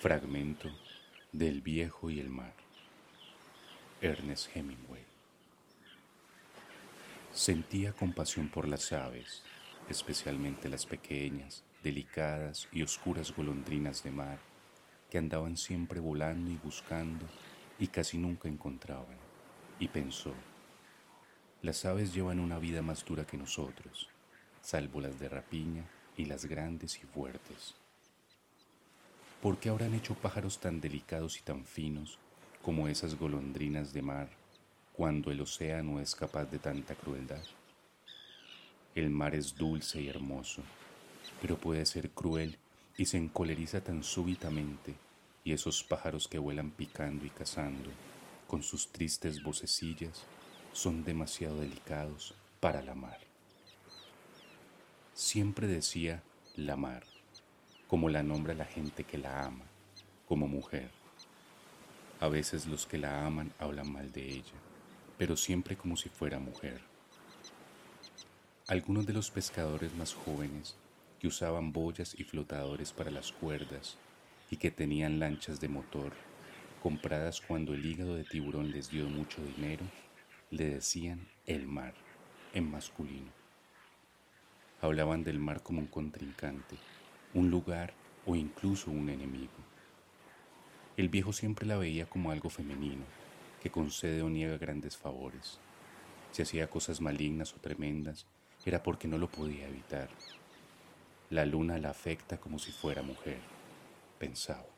Fragmento del viejo y el mar. Ernest Hemingway. Sentía compasión por las aves, especialmente las pequeñas, delicadas y oscuras golondrinas de mar que andaban siempre volando y buscando y casi nunca encontraban. Y pensó, las aves llevan una vida más dura que nosotros, salvo las de rapiña y las grandes y fuertes. ¿Por qué habrán hecho pájaros tan delicados y tan finos como esas golondrinas de mar cuando el océano es capaz de tanta crueldad? El mar es dulce y hermoso, pero puede ser cruel y se encoleriza tan súbitamente, y esos pájaros que vuelan picando y cazando, con sus tristes vocecillas, son demasiado delicados para la mar. Siempre decía la mar como la nombra la gente que la ama, como mujer. A veces los que la aman hablan mal de ella, pero siempre como si fuera mujer. Algunos de los pescadores más jóvenes que usaban boyas y flotadores para las cuerdas y que tenían lanchas de motor, compradas cuando el hígado de tiburón les dio mucho dinero, le decían el mar, en masculino. Hablaban del mar como un contrincante, un lugar o incluso un enemigo. El viejo siempre la veía como algo femenino, que concede o niega grandes favores. Si hacía cosas malignas o tremendas, era porque no lo podía evitar. La luna la afecta como si fuera mujer, pensaba.